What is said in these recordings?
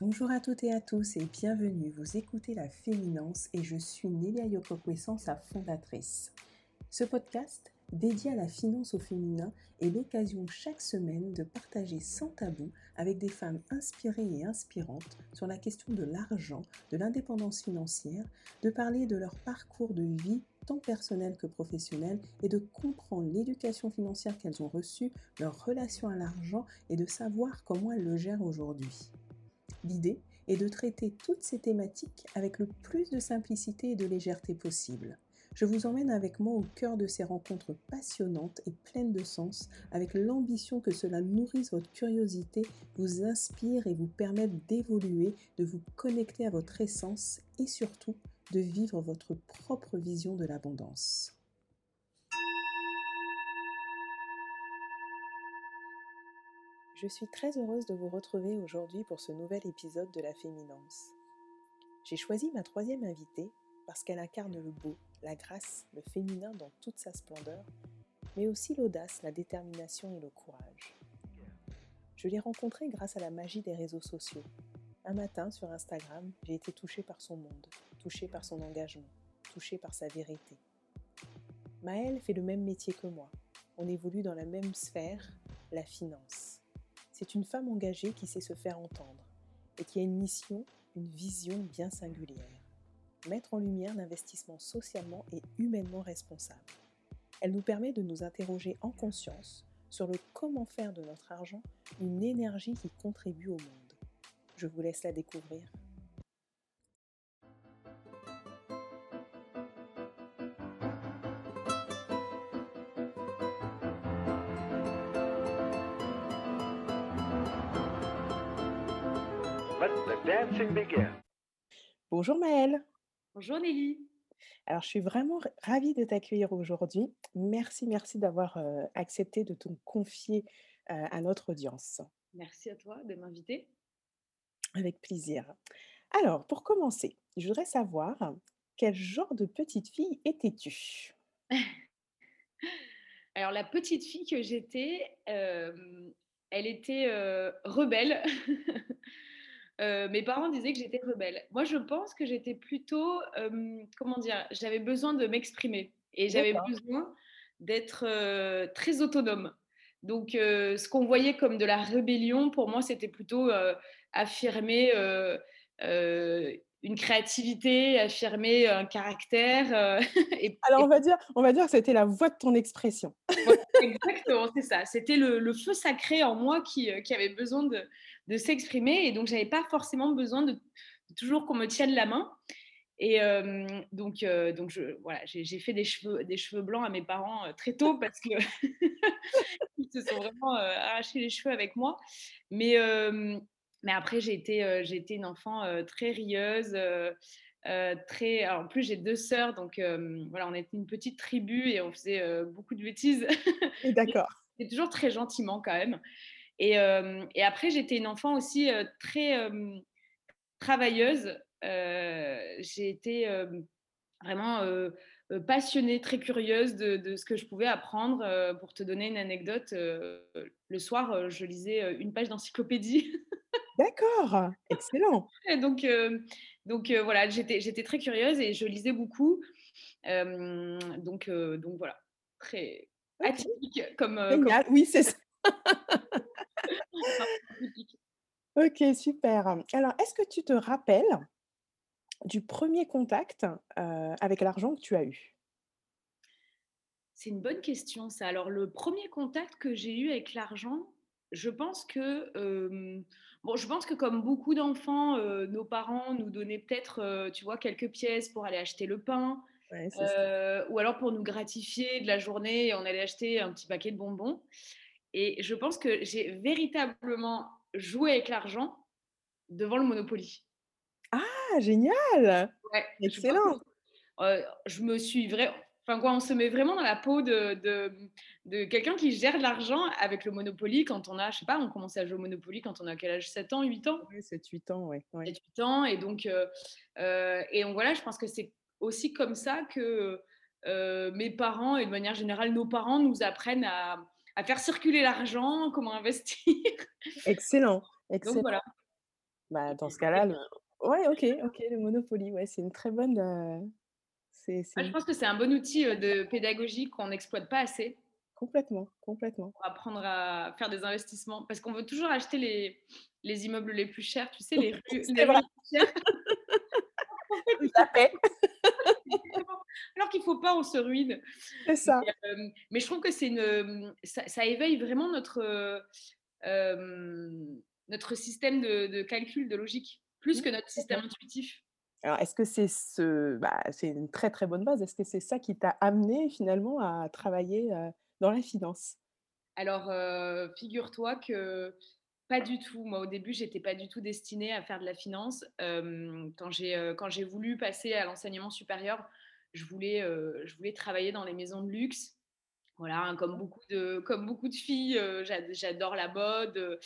Bonjour à toutes et à tous et bienvenue. Vous écoutez La Féminence et je suis Nélia Yokokwe-Sans, sa fondatrice. Ce podcast, dédié à la finance au féminin, est l'occasion chaque semaine de partager sans tabou avec des femmes inspirées et inspirantes sur la question de l'argent, de l'indépendance financière, de parler de leur parcours de vie tant personnel que professionnel et de comprendre l'éducation financière qu'elles ont reçue, leur relation à l'argent et de savoir comment elles le gèrent aujourd'hui. L'idée est de traiter toutes ces thématiques avec le plus de simplicité et de légèreté possible. Je vous emmène avec moi au cœur de ces rencontres passionnantes et pleines de sens, avec l'ambition que cela nourrisse votre curiosité, vous inspire et vous permette d'évoluer, de vous connecter à votre essence et surtout de vivre votre propre vision de l'abondance. Je suis très heureuse de vous retrouver aujourd'hui pour ce nouvel épisode de La Féminence. J'ai choisi ma troisième invitée parce qu'elle incarne le beau, la grâce, le féminin dans toute sa splendeur, mais aussi l'audace, la détermination et le courage. Je l'ai rencontrée grâce à la magie des réseaux sociaux. Un matin, sur Instagram, j'ai été touchée par son monde, touchée par son engagement, touchée par sa vérité. Maëlle fait le même métier que moi. On évolue dans la même sphère, la finance. C'est une femme engagée qui sait se faire entendre et qui a une mission, une vision bien singulière mettre en lumière l'investissement socialement et humainement responsable. Elle nous permet de nous interroger en conscience sur le comment faire de notre argent une énergie qui contribue au monde. Je vous laisse la découvrir. Let the dancing begin. Bonjour Maëlle. Bonjour Nelly. Alors, je suis vraiment ravie de t'accueillir aujourd'hui. Merci, merci d'avoir euh, accepté de te confier euh, à notre audience. Merci à toi de m'inviter. Avec plaisir. Alors, pour commencer, je voudrais savoir quel genre de petite fille étais-tu? Alors la petite fille que j'étais, euh, elle était euh, rebelle. Euh, mes parents disaient que j'étais rebelle. Moi, je pense que j'étais plutôt, euh, comment dire, j'avais besoin de m'exprimer et j'avais besoin d'être euh, très autonome. Donc, ce qu'on voyait comme de la rébellion, pour moi, c'était plutôt affirmer une créativité, affirmer un caractère. et, Alors, on va dire, on va dire que c'était la voix de ton expression. Exactement, c'est ça. C'était le, le feu sacré en moi qui, qui avait besoin de, de s'exprimer. Et donc, j'avais pas forcément besoin de, de toujours qu'on me tienne la main. Et euh, donc, euh, donc je, voilà, j'ai fait des cheveux, des cheveux blancs à mes parents euh, très tôt parce que ils se sont vraiment arrachés les cheveux avec moi. Mais, mais après, j'ai été, j'ai été une enfant très rieuse. très... alors, en plus, j'ai deux sœurs, donc voilà, on était une petite tribu et on faisait beaucoup de bêtises. Et D'accord. C'était toujours très gentiment quand même. Et, euh, et après, j'étais une enfant aussi euh, très euh, travailleuse. J'ai été vraiment passionnée, très curieuse de, de ce que je pouvais apprendre. Euh, pour te donner une anecdote, euh, le soir, euh, je lisais une page d'encyclopédie. D'accord. Excellent. Et donc, donc voilà, j'étais très curieuse et je lisais beaucoup. Donc, donc voilà, très Ok. atypique comme, comme. Oui, c'est ça. Ok, super. Alors, est-ce que tu te rappelles du premier contact euh, avec l'argent que tu as eu? C'est une bonne question, ça. Alors, le premier contact que j'ai eu avec l'argent, je pense que, euh, bon, je pense que comme beaucoup d'enfants, euh, nos parents nous donnaient peut-être, tu vois, quelques pièces pour aller acheter le pain, Ouais, ou alors pour nous gratifier de la journée, on allait acheter un petit paquet de bonbons. Et je pense que j'ai véritablement joué avec l'argent devant le Monopoly. Ah, génial. Ouais, je Excellent. euh, je me suis vraiment. Enfin, quoi, on se met vraiment dans la peau de, de, de quelqu'un qui gère de l'argent avec le Monopoly quand on a, je sais pas, on commençait à jouer au Monopoly quand on a quel âge? 7 ans, 8 ans? Ouais, 7-8 ans, ouais. ouais. 7, 8 ans. Et donc, euh, euh, et donc voilà, je pense que c'est aussi comme ça que mes parents et de manière générale nos parents nous apprennent à, à faire circuler l'argent, comment investir. Excellent, Donc excellent. voilà. Bah, dans ce cas-là, le ouais, OK, OK, le Monopoly, ouais, c'est une très bonne, c'est Ouais, je pense que c'est un bon outil, heu, de pédagogie qu'on n'exploite pas assez complètement, complètement. pour apprendre à faire des investissements. Parce qu'on veut toujours acheter les les immeubles les plus chers, tu sais, les rues les plus chères. faut pas, on se ruine. c'est ça. Mais, mais je trouve que c'est une, hem, ça ça éveille vraiment notre, heu, hem, notre système de de calcul, de logique, plus Mmh, que notre système intuitif. Alors est-ce que c'est ce bah, c'est une très, très bonne base? Est-ce que c'est ça qui t'a amené finalement à travailler, dans la finance? Alors, figure-toi que pas du tout. Moi, au début, j'étais pas du tout destinée à faire de la finance. Quand j'ai, quand j'ai voulu passer à l'enseignement supérieur, je voulais, heu, je voulais travailler dans les maisons de luxe. Voilà, hein, comme beaucoup de comme beaucoup de filles, j'ad j'adore la mode, heu,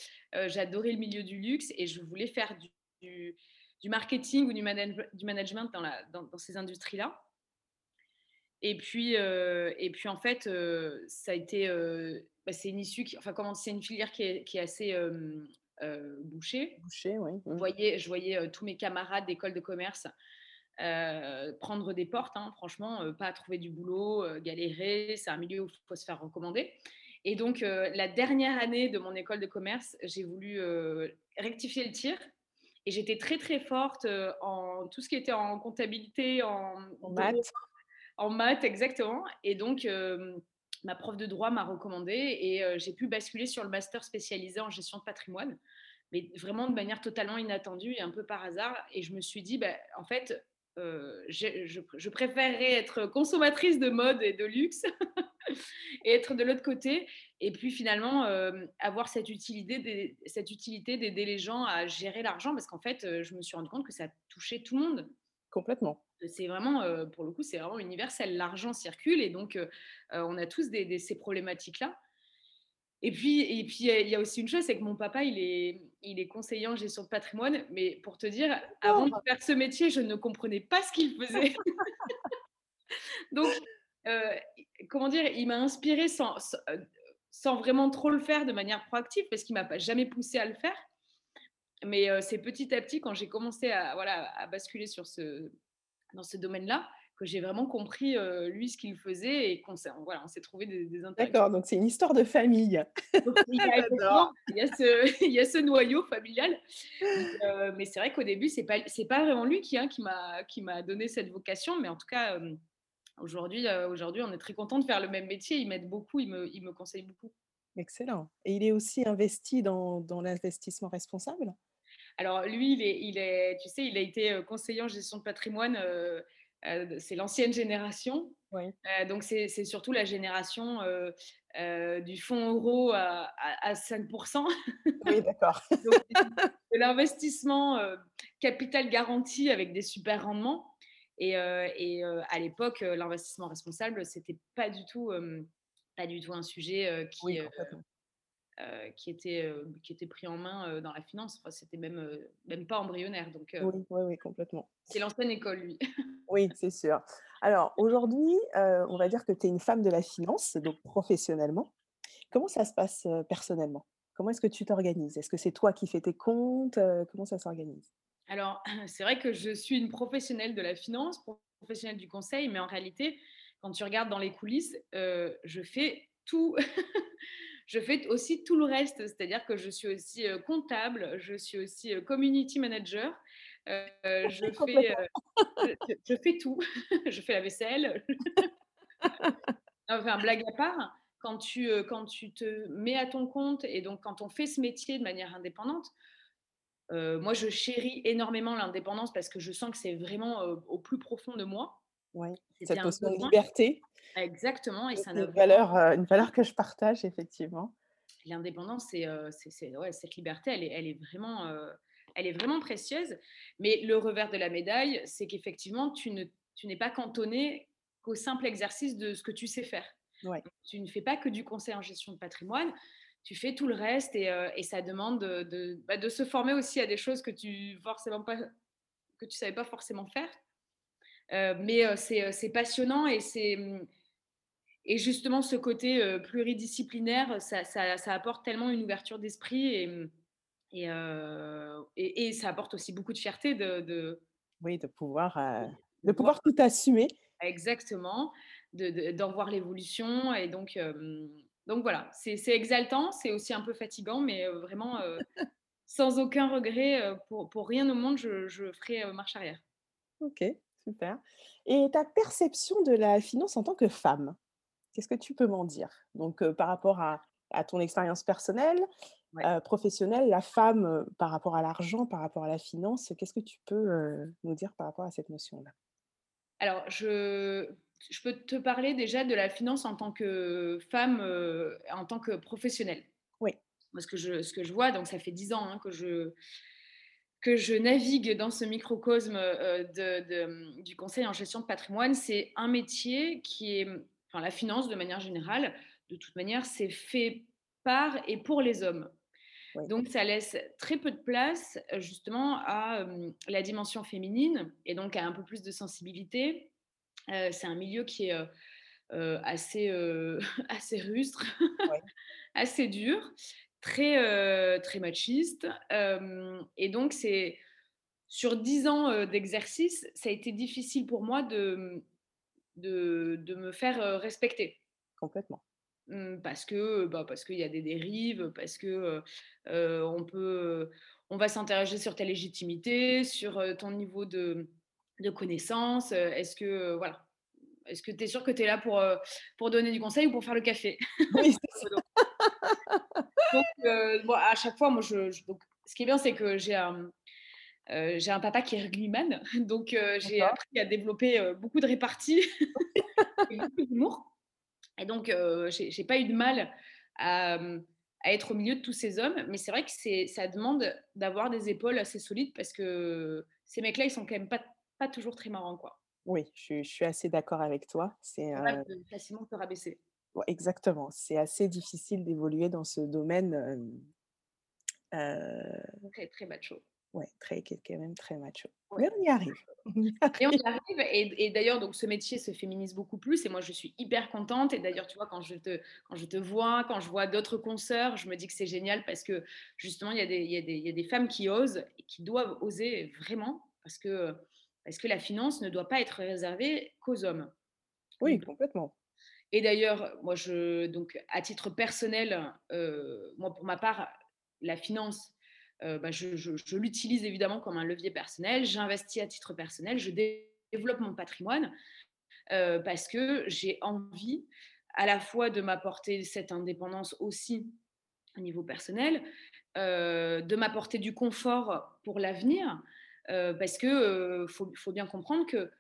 j'adorais le milieu du luxe et je voulais faire du du du marketing ou du manage du management dans la dans dans ces industries-là. Et puis, et puis en fait, ça a été, bah, c'est une issue qui enfin comment c'est une filière qui est qui est assez, bouchée. Boucher, oui, Je mmh. voyais je voyais, tous mes camarades d'école de commerce, heu, prendre des portes, hein, franchement, heu, pas trouver du boulot, heu, galérer. C'est un milieu où il faut se faire recommander et donc heu, la dernière année de mon école de commerce, j'ai voulu, rectifier le tir et j'étais très, très forte, en tout ce qui était en comptabilité, en maths? en maths, exactement. Et donc, ma prof de droit m'a recommandée et j'ai pu basculer sur le master spécialisé en gestion de patrimoine, mais vraiment de manière totalement inattendue et un peu par hasard. Et je me suis dit: «Bah, en fait, j'ai je je préférerais être consommatrice de mode et de luxe et être de l'autre côté et puis finalement, hem, avoir cette utilité des cette utilité d'aider les gens à gérer l'argent» parce qu'en fait, heu, je me suis rendu compte que ça touchait tout le monde. Complètement. C'est vraiment, pour le coup, c'est vraiment universel. L'argent circule et donc, on a tous des des ces problématiques-là. Et puis et puis, il y a aussi une chose, c'est que mon papa, il est il est conseiller en gestion de patrimoine, mais pour te dire, avant de faire ce métier, je ne comprenais pas ce qu'il faisait. Donc, heu, i comment dire? Il m'a inspirée sans heu, sans vraiment trop le faire de manière proactive parce qu'il m'a pas jamais poussée à le faire. Mais, heu, c'est petit à petit quand j'ai commencé à voilà, à basculer sur ce dans ce domaine-là, que j'ai vraiment compris, heu, lui, ce qu'il faisait et qu'on s'est voilà, on s'est trouvé des des. D'accord, donc c'est une histoire de famille. Donc il y a effectivement, J'adore. il y a ce il y a ce noyau familial. Mais, heu, mais c'est vrai qu'au début, c'est pas c'est pas vraiment lui qui, hein, qui m'a qui m'a donné cette vocation, mais en tout cas, hem, aujourd'hui, aujourd'hui, on est très contents de faire le même métier. Il m'aide beaucoup, il me il me conseille beaucoup. Excellent et il est aussi investi dans dans l'investissement responsable? Alors lui, il est il est tu sais, il a été, conseiller en gestion de patrimoine, c'est l'ancienne génération. Oui. Heu, donc c'est surtout la génération, heu, du fonds euro à à à 5% Oui, d'accord. De l'investissement, capital garanti avec des super rendements et et à l'époque, l'investissement responsable, c'était pas du tout, pas du tout un sujet, qui. Heu, qui était, heu, qui était pris en main, heu, dans la finance. Enfin, c'était même, même pas embryonnaire donc Oui, oui, oui, complètement. c'est l'ancienne école, lui. Oui, c'est sûr. Alors aujourd'hui, on va dire que tu es une femme de la finance, donc professionnellement. Comment ça se passe, personnellement? Comment est-ce que tu t'organises? Est-ce que c'est toi qui fais tes comptes? Comment ça s'organise? Alors, c'est vrai que je suis une professionnelle de la finance, professionnelle du conseil, mais en réalité, quand tu regardes dans les coulisses, je fais tout. Je fais aussi tout le reste, c'est-à-dire que je suis aussi, heu, comptable, je suis aussi, heu, community manager, heu, je fais, je fais tout. Je fais la vaisselle. Enfin, blague à part, quand tu, quand tu te mets à ton compte et donc quand on fait ce métier de manière indépendante, moi je chéris énormément l'indépendance parce que je sens que c'est vraiment, au plus profond de moi. Oui, cette notion de liberté, exactement et c'est ça une valeur, heu, une valeur que je partage effectivement. l'indépendance, c'est, c'est ouais, cette liberté, elle est elle est vraiment, heu, elle est vraiment précieuse. Mais le revers de la médaille, c'est qu'effectivement, tu ne tu n'es pas cantonné qu'au simple exercice de ce que tu sais faire. Ouais, Tu ne fais pas que du conseil en gestion de patrimoine, tu fais tout le reste et, et ça demande de de, bah, de se former aussi à des choses que tu forcément pas que tu savais pas forcément faire. Heu, mais, c'est, heu, c'est passionnant et c'est, mmh et justement, ce côté euh, pluridisciplinaire, ça, ça- ça apporte tellement une ouverture d'esprit et, et, euh, et- et ça apporte aussi beaucoup de fierté de, de- Oui, de pouvoir, de de voir pouvoir tout assumer. exactement, de, de- d'en voir l'évolution. Et donc, euh, donc voilà, c'est, exaltant, c'est aussi un peu fatigant, mais euh, vraiment, euh, sans aucun regret, euh, pour, pour rien au monde, je, je ferai euh, marche arrière. OK, super et ta perception de la finance en tant que femme, qu'est-ce que tu peux m'en dire? Donc, par rapport à à ton expérience personnelle, Ouais. professionnelle, la femme, par rapport à l'argent, par rapport à la finance, qu'est-ce que tu peux, nous dire par rapport à cette notion-là? Alors, je, je peux te parler déjà de la finance en tant que femme, en tant que professionnelle. Oui, Moi, ce que je, ce que je vois, donc ça fait dix ans hein, que, je, que je navigue dans ce microcosme euh, de, de- du conseil en gestion de patrimoine, c'est un métier qui est, enfin la finance de manière générale, de toute manière, c'est fait par et pour les hommes. oui, Donc, ça laisse très peu de place justement à euh, la dimension féminine et donc à un peu plus de sensibilité. Euh, c'est un milieu qui est euh, assez, assez rustre, assez dur, très, euh, très machiste. Euh, et donc, c'est sur dix ans euh, d'exercice, ça a été difficile pour moi de, de, de me faire respecter. complètement. Mmh, parce que, bah, parce qu'il y a des dérives, parce que, on peut, on va s'interroger sur ta légitimité, sur, ton niveau de de connaissance, est-ce que, voilà, est-ce que tu es sûr que tu es là pour, pour donner du conseil ou pour faire le café? Oui, Donc bon, à chaque fois, moi, je je donc ce qui est bien, c'est que j'ai un, j'ai un papa qui est rugbyman, donc heu, j'ai appris à développer, heu, beaucoup de répartie et beaucoup d'humour. Et donc, j'ai j'ai pas eu de mal à, à être au milieu de tous ces hommes, mais c'est vrai que c'est ça demande d'avoir des épaules assez solides parce que ces mecs-là, ils sont quand même pas pas toujours très marrants, quoi. oui, je suis je suis assez d'accord avec toi. C'est, facilement te rabaisser. Exactement, c'est assez difficile d'évoluer dans ce domaine, heu, Très, très macho. ouais, très quand même très macho. Ouais. Mais on y arrive, on y Et on y arrive et et d'ailleurs donc ce métier se féminise beaucoup plus et moi je suis hyper contente et d'ailleurs tu vois quand je te quand je te vois, quand je vois d'autres consoeurs, je me dis que c'est génial parce que justement il y a des il y a des il y a des femmes qui osent et qui doivent oser vraiment parce que parce que la finance ne doit pas être réservée qu'aux hommes. Oui, complètement. Et d'ailleurs moi donc à titre personnel, heu, moi pour ma part, la finance, heu, bah, je l'utilise évidemment comme un levier personnel. J'investis à titre personnel, je développe mon patrimoine euh, parce que j'ai envie à la fois de m'apporter cette indépendance aussi au niveau personnel, euh, de m'apporter du confort pour l'avenir, euh, parce que euh, faut bien comprendre que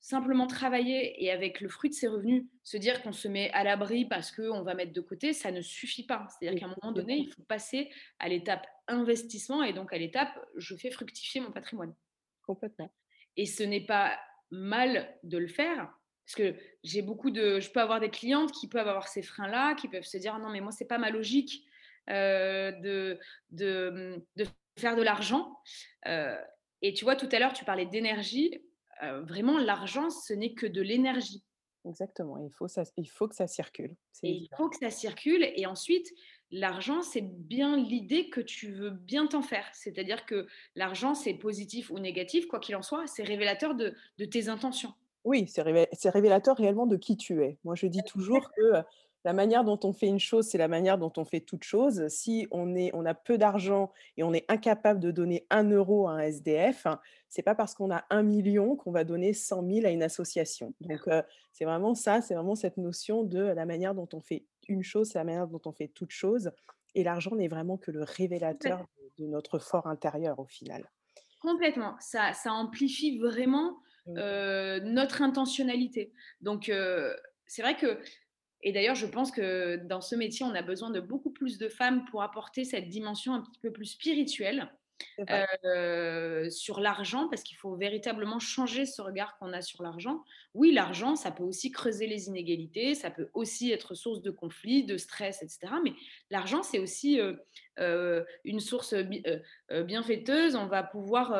simplement travailler et avec le fruit de ses revenus, se dire qu'on se met à l'abri parce qu'on va mettre de côté, ça ne suffit pas. C'est-à-dire qu'à un moment donné, il faut passer à l'étape investissement et donc à l'étape je fais fructifier mon patrimoine. complètement. Et ce n'est pas mal de le faire, parce que j'ai beaucoup de je peux avoir des clientes qui peuvent avoir ces freins-là, qui peuvent se dire: «Ah «Non, mais moi, c'est pas ma logique, heu, de de, de faire de l'argent». Heu et tu vois, tout à l'heure, tu parlais d'énergie, heu, vraiment l'argent, ce n'est que de l'énergie. Exactement, il faut ça il faut que ça circule, il faut que ça circule et ensuite, l'argent, c'est bien l'idée que tu veux bien t'en faire. C'est-à-dire que l'argent, c'est positif ou négatif, quoi qu'il en soit, c'est révélateur de de tes intentions. Oui, c'est révé c'est révélateur réellement de qui tu es. Moi, je dis toujours que, heu, la manière dont on fait une chose, c'est la manière dont on fait toute chose. Si on est on a peu d'argent et on est incapable de donner un euro à un SDF, hein, c'est pas parce qu'on a un million qu'on va donner cent mille à une association. Donc, c'est vraiment ça, c'est vraiment cette notion de la manière dont on fait une chose, c'est la manière dont on fait toute chose et l'argent n'est vraiment que le révélateur de de notre fort intérieur au final. Complètement, ça ça amplifie vraiment, Mmh. notre intentionnalité. Donc c'est vrai que et d'ailleurs je pense que dans ce métier, on a besoin de beaucoup plus de femmes pour apporter cette dimension un petit peu plus spirituelle, heu, sur l'argent, parce qu'il faut véritablement changer ce regard qu'on a sur l'argent. Oui, l'argent, ça peut aussi creuser les inégalités, ça peut aussi être source de conflits, de stress et cetera, mais l'argent, c'est aussi, heu heu, une source bienfaiteuse. On va pouvoir,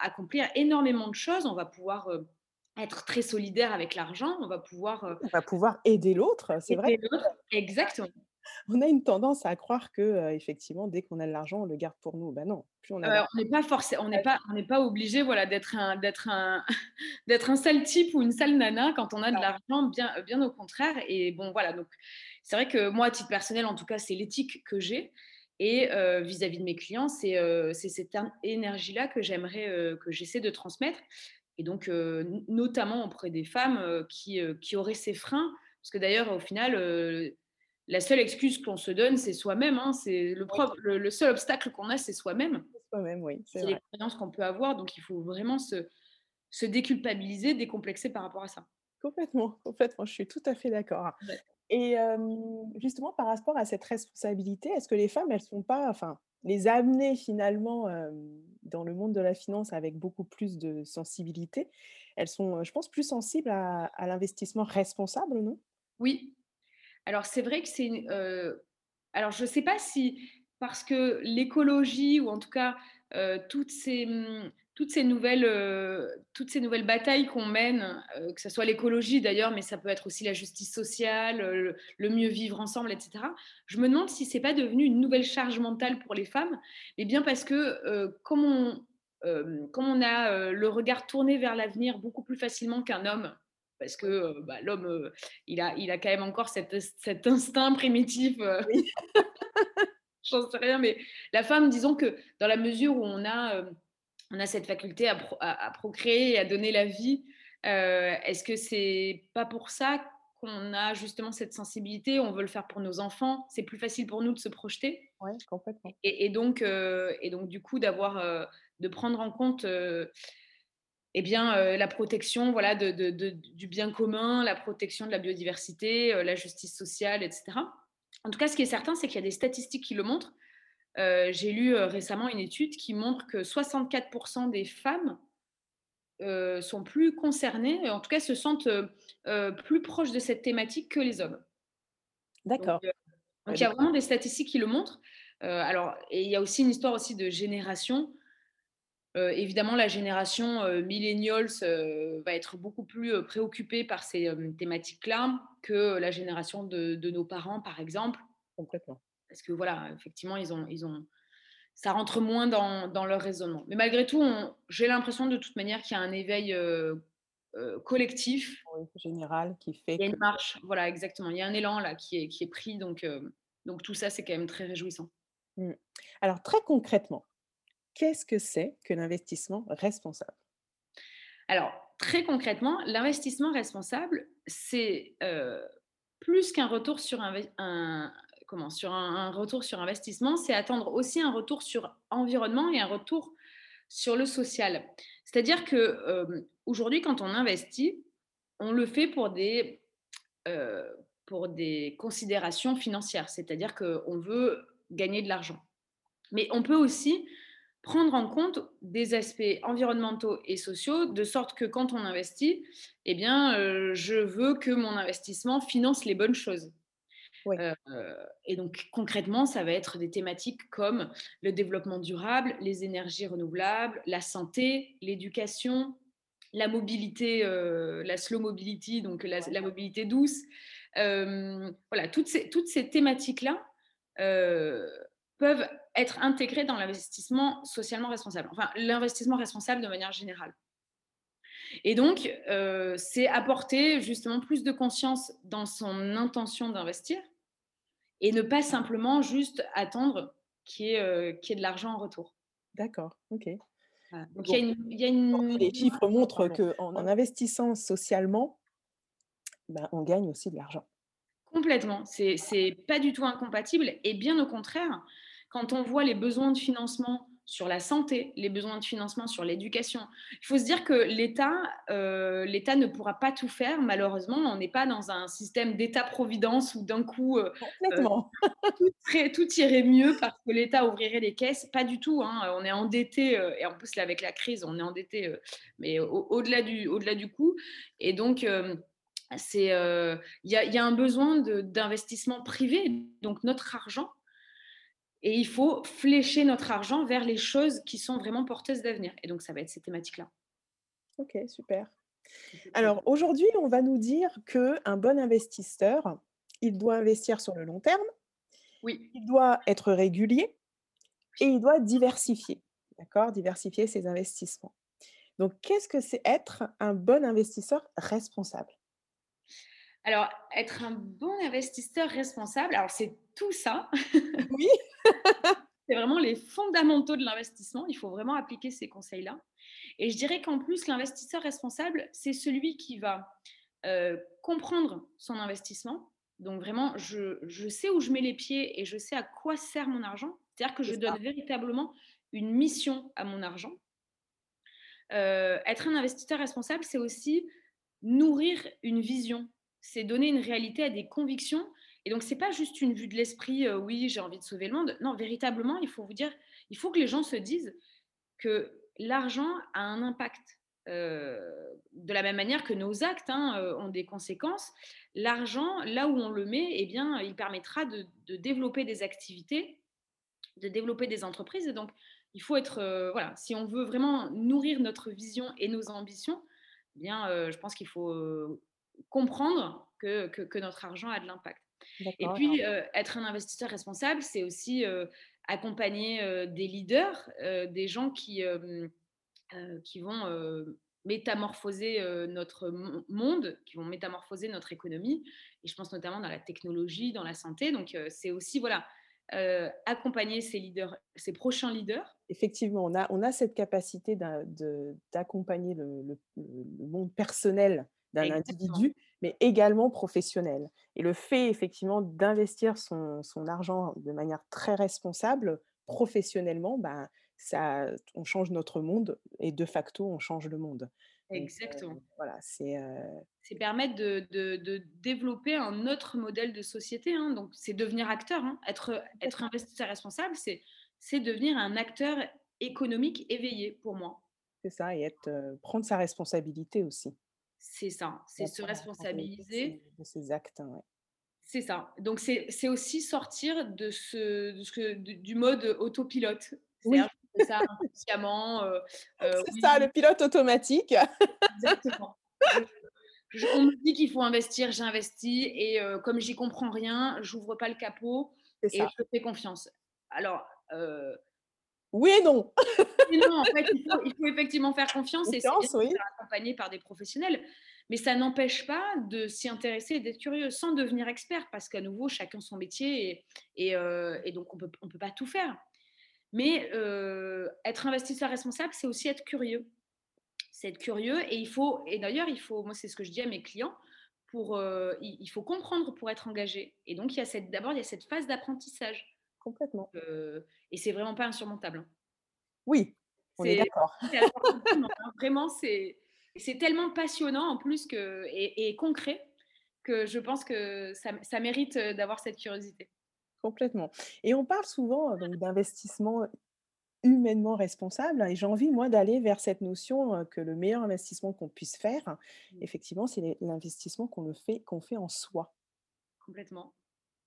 accomplir énormément de choses. On va pouvoir, être très solidaire avec l'argent, on va pouvoir, euh, On va pouvoir aider l'autre, c'est vrai. Exactement. On a une tendance à croire que, heu, effectivement, dès qu'on a de l'argent, on le garde pour nous. Bah non, plus on a d'argent on n'est pas forcé on n'est pas on n'est pas obligé, voilà, d'être un d'être un d'être un sale type ou une sale nana quand on a de l'argent, bien bien au contraire et bon, voilà, donc c'est vrai que moi, à titre personnel, en tout cas, c'est l'éthique que j'ai et vis-à-vis de mes clients, c'est, c'est cette énergie-là que j'aimerais, que j'essaie de transmettre et donc heu, n notamment auprès des femmes, heu, qui, heu, qui auraient ces freins. Parce que d'ailleurs, au final, la seule excuse qu'on se donne, c'est soi-même, hein. C'est le Oui. prob le le seul obstacle qu'on a, c'est soi-même. soi-même, oui, c'est les croyances qu'on peut avoir, donc il faut vraiment se se déculpabiliser, décomplexer par rapport à ça. Complètement, complètement, je suis tout à fait d'accord Ouais. et justement par rapport à cette responsabilité, est-ce que les femmes, elles sont pas enfin, les amener finalement, dans le monde de la finance avec beaucoup plus de sensibilité, elles sont, je pense, plus sensibles à l'investissement responsable, non? Oui, alors c'est vrai que c'est une, alors je sais pas si parce que l'écologie ou en tout cas, toutes ces, mmh, toutes ces nouvelles, heu, toutes ces nouvelles batailles qu'on mène, heu, que ça soit l'écologie d'ailleurs, mais ça peut être aussi la justice sociale, heu, le le mieux vivre ensemble et cetera. Je me demande si c'est pas devenu une nouvelle charge mentale pour les femmes, et bien parce que, comme on, comme on a, le regard tourné vers l'avenir beaucoup plus facilement qu'un homme, parce que, bah, l'homme, il a il a quand même encore cet ins cet instinct primitif, j'en sais rien, mais la femme, disons que dans la mesure où on a, on a cette faculté à pro à à procréer et à donner la vie, heu, est-ce que c'est pas pour ça qu'on a justement cette sensibilité? On veut le faire pour nos enfants, c'est plus facile pour nous de se projeter? Ouais, complètement. et et donc heu et donc du coup d'avoir, heu, de prendre en compte, et bien, la protection, voilà, de de de du bien commun, la protection de la biodiversité, la justice sociale et cetera. En tout cas, ce qui est certain, c'est qu'il y a des statistiques qui le montrent. Heu, j'ai lu, heu, récemment une étude qui montre que 64% des femmes, heu, sont plus concernées, en tout cas se sentent, plus proches de cette thématique que les hommes. D'accord. donc il y a vraiment des statistiques qui le montrent. Alors et il y a aussi une histoire aussi de génération. Évidemment, la génération, millennials, heu, va être beaucoup plus, préoccupée par ces, thématiques-là que la génération de de nos parents, par exemple. complètement. Parce que voilà, effectivement, ils ont ils ont ça rentre moins dans dans leur raisonnement. Mais malgré tout, j'ai l'impression de toute manière qu'il y a un éveil, heu heu, collectif. Oui, général qui fait Il y a que une marche, voilà, exactement. Il y a un élan là qui est qui est pris donc heu, donc tout ça, c'est quand même très réjouissant. mmh. Alors très concrètement, qu'est-ce que c'est que l'investissement responsable? Alors, très concrètement, l'investissement responsable, c'est, plus qu'un retour sur un comment? Sur un retour sur investissement, c'est attendre aussi un retour sur environnement et un retour sur le social. C'est-à-dire que, hem, aujourd'hui, quand on investit, on le fait pour des, heu, pour des considérations financières. C'est-à-dire qu'on veut gagner de l'argent. Mais on peut aussi prendre en compte des aspects environnementaux et sociaux, de sorte que quand on investit, eh bien, heu, je veux que mon investissement finance les bonnes choses. Oui, Heu et donc concrètement, ça va être des thématiques comme le développement durable, les énergies renouvelables, la santé, l'éducation, la mobilité, heu, la slow mobility, donc la mobilité douce. Hem, voilà, toutes ces toutes ces thématiques-là, peuvent être intégrées dans l'investissement socialement responsable. Enfin, l'investissement responsable de manière générale. Et donc, c'est apporter justement plus de conscience dans son intention d'investir et ne pas simplement juste attendre qu'il y ait, heu, qu'il y ait de l'argent en retour. d'accord, OK. Voilà, donc il y a une il y a aujourd'hui une les chiffres montrent qu'en en investissant socialement, bah, on gagne aussi de l'argent. complètement, c'est pas du tout incompatible et bien au contraire, quand on voit les besoins de financement sur la santé, les besoins de financement sur l'éducation, il faut se dire que l'État, heu, l'État ne pourra pas tout faire malheureusement. On n'est pas dans un système d'État-providence où d'un coup, heu, Complètement. tout serait tout irait mieux parce que l'État ouvrirait les caisses. Pas du tout, hein, on est endetté, et en plus là avec la crise, on est endetté, mais au au-delà du au-delà du coût et donc c'est, il y y a un besoin d'investissement privé, donc notre argent et il faut flécher notre argent vers les choses qui sont vraiment porteuses d'avenir et donc ça va être ces thématiques-là. OK, super. Alors aujourd'hui, on va nous dire qu'un bon investisseur, il doit investir sur le long terme, Oui. il doit être régulier et il doit diversifier, d'accord? Diversifier ses investissements. Donc qu'est-ce que c'est être un bon investisseur responsable? Alors, être un bon investisseur responsable, alors c'est tout ça. Oui, C'est vraiment les fondamentaux de l'investissement. Il faut vraiment appliquer ces conseils-là. Et je dirais qu'en plus, l'investisseur responsable, c'est celui qui va euh, comprendre son investissement. Donc vraiment, je, je sais où je mets les pieds et je sais à quoi sert mon argent. C'est-à-dire que je donne ça, véritablement une mission à mon argent. Euh, être un investisseur responsable, c'est aussi nourrir une vision, c'est donner une réalité à des convictions. Et donc, c'est pas juste une vue de l'esprit, euh, oui, j'ai envie de sauver le monde. Non, véritablement, il faut vous dire, il faut que les gens se disent que l'argent a un impact. euh, de la même manière que nos actes hein, euh, ont des conséquences, l'argent, là où on le met, eh bien, il permettra de, développer des activités, de développer des entreprises. Et donc, il faut être, voilà, si on veut vraiment nourrir notre vision et nos ambitions, eh bien, je pense qu'il faut comprendre que, que, que notre argent a de l'impact. Et puis, euh, être un investisseur responsable, c'est aussi euh, accompagner euh, des leaders, des gens qui, qui vont métamorphoser notre mon- monde, qui vont métamorphoser notre économie. Et je pense notamment dans la technologie, dans la santé. Donc, c'est aussi, voilà, euh, accompagner ces leaders, ces prochains leaders. Effectivement, on a, on a cette capacité d'accompagner le, le- le- le monde personnel d'un Exactement. individu, mais également professionnel. Et le fait, effectivement, d'investir son, son argent de manière très responsable, professionnellement, ben, ça, on change notre monde et de facto, on change le monde. Donc, euh, Exactement. voilà, c'est... euh, c'est permettre de, de- de développer un autre modèle de société. hein. Donc, c'est devenir acteur. hein. Être, être investisseur responsable, c'est, c'est devenir un acteur économique éveillé pour moi. c'est ça, et être, euh, prendre sa responsabilité aussi. C'est ça, c'est se responsabiliser. de ses actes. ouais. C'est ça. Donc, c'est, c'est aussi sortir de ce, de ce que- du mode autopilote. Oui, fais ça inconsciemment. euh, euh, c'est ça, le pilote automatique. exactement. Je- je- on me dit qu'il faut investir, j'investis. Et euh, comme j'y comprends rien, j'ouvre pas le capot C'est et ça. je fais confiance. Alors, euh, Oui et non. non, en fait, il faut, il faut effectivement faire confiance et se oui. accompagner par des professionnels. Mais ça n'empêche pas de s'y intéresser et d'être curieux sans devenir expert parce qu'à nouveau, chacun son métier et, et, euh, et donc on peut, on peut pas tout faire. Mais euh, être investisseur responsable, c'est aussi être curieux. C'est être curieux et il faut, et d'ailleurs, il faut, moi, c'est ce que je dis à mes clients, pour, euh, il, il faut comprendre pour être engagé. Et donc, il y a cette, d'abord, il y a cette phase d'apprentissage. Complètement. Euh, et c'est vraiment pas insurmontable. hein. Oui, on est d'accord. hein. Vraiment, c'est c'est tellement passionnant en plus que, et, et concret que je pense que ça, ça mérite euh, d'avoir cette curiosité. Complètement. Et on parle souvent euh, d'investissement humainement responsable hein, et j'ai envie, moi, d'aller vers cette notion que le meilleur investissement qu'on puisse faire, Mm. effectivement, c'est l'in- l'investissement qu'on le fait, qu'on fait en soi. Complètement.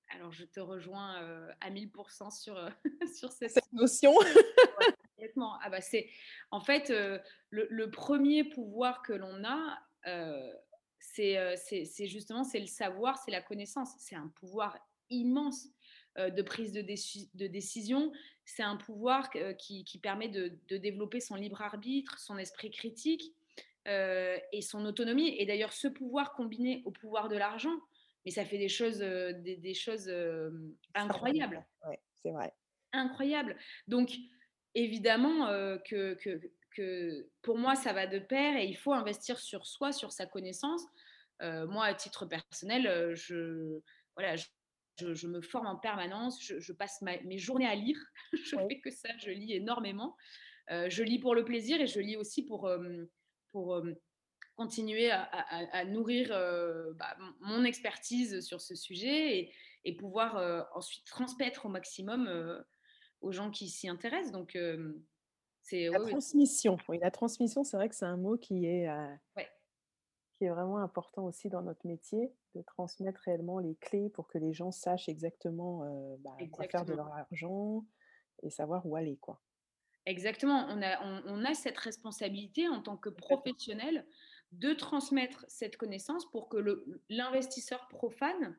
Alors, je te rejoins euh, à 1000% sur, euh, sur cette Cette notion. Ah bah c'est en fait euh, le, le premier pouvoir que l'on a, euh, c'est c'est justement c'est le savoir, c'est la connaissance. C'est un pouvoir immense de prise de, déci- de décision. C'est un pouvoir qui, qui permet de, de développer son libre arbitre, son esprit critique euh, et son autonomie. Et d'ailleurs, ce pouvoir combiné au pouvoir de l'argent, mais ça fait des choses, euh, des, des choses incroyables ouais, c'est vrai. incroyable. Donc, évidemment euh, que, que, que pour moi, ça va de pair et il faut investir sur soi, sur sa connaissance. Euh, moi, à titre personnel, je, voilà, je, je- je me forme en permanence, je, je passe ma- mes journées à lire, je Oui. fais que ça, je lis énormément. Euh, je lis pour le plaisir et je lis aussi pour, euh, pour euh, continuer à, à- à nourrir euh, bah, mon expertise sur ce sujet et, et pouvoir euh, ensuite transmettre au maximum euh, aux gens qui s'y intéressent. Donc, c'est La ouais, transmission, oui, la transmission, c'est vrai que c'est un mot qui est, ouais, qui est vraiment important aussi dans notre métier, de transmettre réellement les clés pour que les gens sachent exactement bah, quoi faire de leur argent et savoir où aller, quoi. Exactement. On a, on, on a cette responsabilité en tant que professionnel de transmettre cette connaissance pour que l'investisseur profane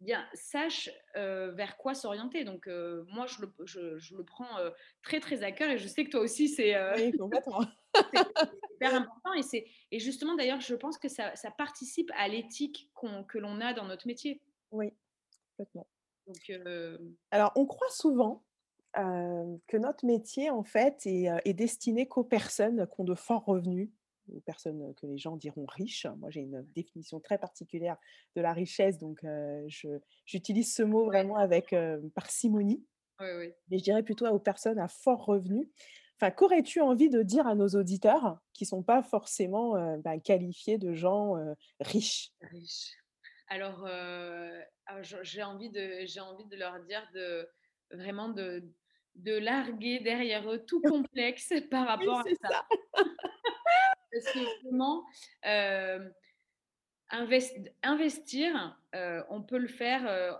bien, sache vers quoi s'orienter. Donc, moi, je le, je, le prends très, très à cœur et je sais que toi aussi, c'est oui, complètement. hyper important. Et, et justement, d'ailleurs, je pense que ça, ça participe à l'éthique que l'on a dans notre métier. Oui, complètement. Donc, Alors, on croit souvent que notre métier, en fait, est, est destiné qu'aux personnes qui ont de forts revenus, aux personnes que les gens diront riches. Moi, j'ai une définition très particulière de la richesse, donc j'utilise ce mot vraiment avec parcimonie. Oui, oui. Mais je dirais plutôt aux personnes à fort revenu. Enfin, qu'aurais-tu envie de dire à nos auditeurs qui ne sont pas forcément bah, qualifiés de gens riches? Riches. Alors, ah, j'ai envie, de, j'ai envie de leur dire de vraiment de, de larguer derrière eux tout complexe par rapport à ça. ça. Parce que vraiment, euh, investir, euh, on peut le faire euh,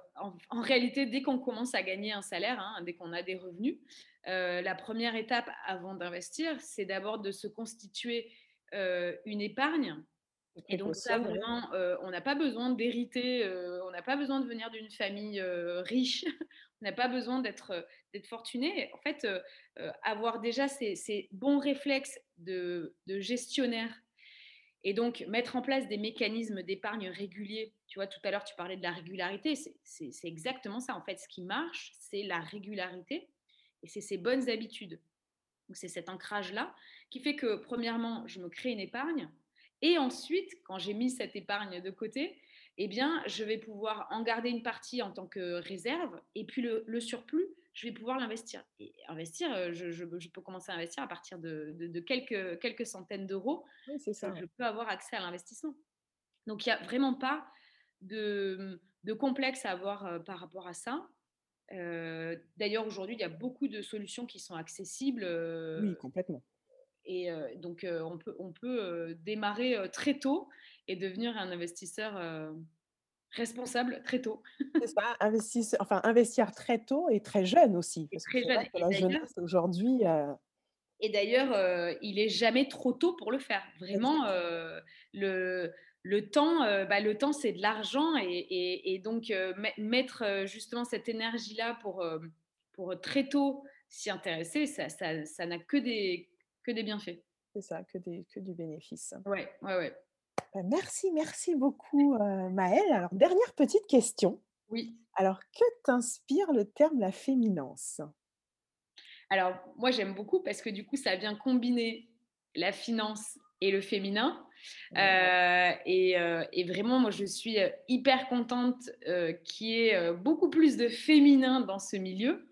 en, réalité dès qu'on commence à gagner un salaire, hein, dès qu'on a des revenus. la première étape avant d'investir, c'est d'abord de se constituer une épargne. Et donc ça, vraiment, on n'a pas besoin d'hériter, on n'a pas besoin de venir d'une famille riche, on n'a pas besoin d'être fortuné. En fait, avoir déjà ces, bons réflexes de, gestionnaire et donc mettre en place des mécanismes d'épargne réguliers. Tu vois, tout à l'heure, tu parlais de la régularité. C'est exactement ça. En fait, ce qui marche, c'est la régularité et c'est ces bonnes habitudes. C'est cet ancrage-là qui fait que, premièrement, je me crée une épargne. Et ensuite, quand j'ai mis cette épargne de côté, eh bien, je vais pouvoir en garder une partie en tant que réserve. Et puis, le surplus, je vais pouvoir l'investir. Et investir, euh, je, peux commencer à investir à partir de, quelques, quelques centaines d'euros. Oui, c'est ça. Je peux avoir accès à l'investissement. Donc, il n'y a vraiment pas de, complexe à avoir euh, par rapport à ça. Euh, d'ailleurs, aujourd'hui, il y a beaucoup de solutions qui sont accessibles. oui, complètement. Et donc, on peut, on peut démarrer très tôt et devenir un investisseur responsable très tôt. C'est ça, investir, enfin, investir très tôt et très jeune aussi. très jeune. la jeunesse aujourd'hui. Euh et d'ailleurs, euh, il est jamais trop tôt pour le faire. Vraiment, euh, le, le temps, bah, le temps c'est de l'argent et, et, donc mettre justement cette énergie-là pour, pour très tôt s'y intéresser, ça, ça, ça n'a que des, que des bienfaits. C'est ça, que, des, que du bénéfice. Ouais, ouais, ouais. Bah, merci, merci beaucoup Maëlle. Alors, dernière petite question. Oui. Alors, que t'inspire le terme la féminence? Alors, moi, j'aime beaucoup parce que du coup, ça vient combiner la finance et le féminin. et, vraiment, moi, je suis hyper contente qu'il y ait beaucoup plus de féminin dans ce milieu.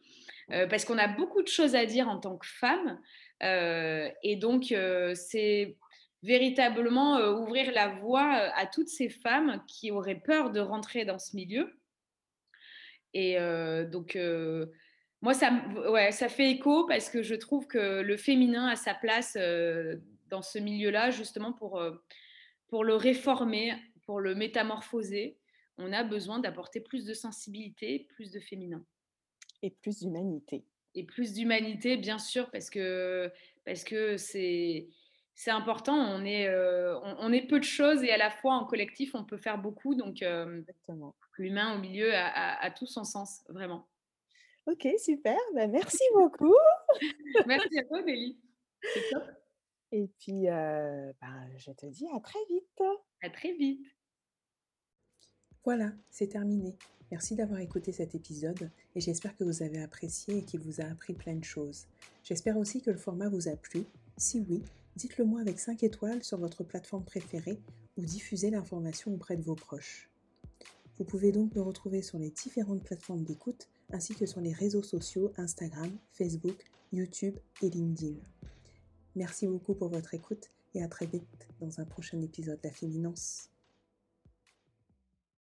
parce qu'on a beaucoup de choses à dire en tant que femme. Et donc, c'est véritablement euh, ouvrir la voie euh, à toutes ces femmes qui auraient peur de rentrer dans ce milieu. Et euh, donc, moi, ça, ouais, ça fait écho parce que je trouve que le féminin a sa place dans ce milieu-là, justement pour, pour le réformer, pour le métamorphoser. On a besoin d'apporter plus de sensibilité, plus de féminin. Et plus d'humanité. Et plus d'humanité, bien sûr, parce que parce que c'est c'est important. On est, euh, on, est peu de choses et à la fois en collectif, on peut faire beaucoup. Donc, euh, l'humain au milieu a, tout son sens, vraiment. Ok, super. Ben, merci beaucoup. merci à toi, top. Et puis, euh, ben, je te dis à très vite. À très vite. Voilà, c'est terminé. Merci d'avoir écouté cet épisode et j'espère que vous avez apprécié et qu'il vous a appris plein de choses. J'espère aussi que le format vous a plu. Si oui, dites-le moi avec 5 étoiles sur votre plateforme préférée ou diffusez l'information auprès de vos proches. Vous pouvez donc me retrouver sur les différentes plateformes d'écoute ainsi que sur les réseaux sociaux Instagram, Facebook, YouTube et LinkedIn. Merci beaucoup pour votre écoute et à très vite dans un prochain épisode de La Féminence.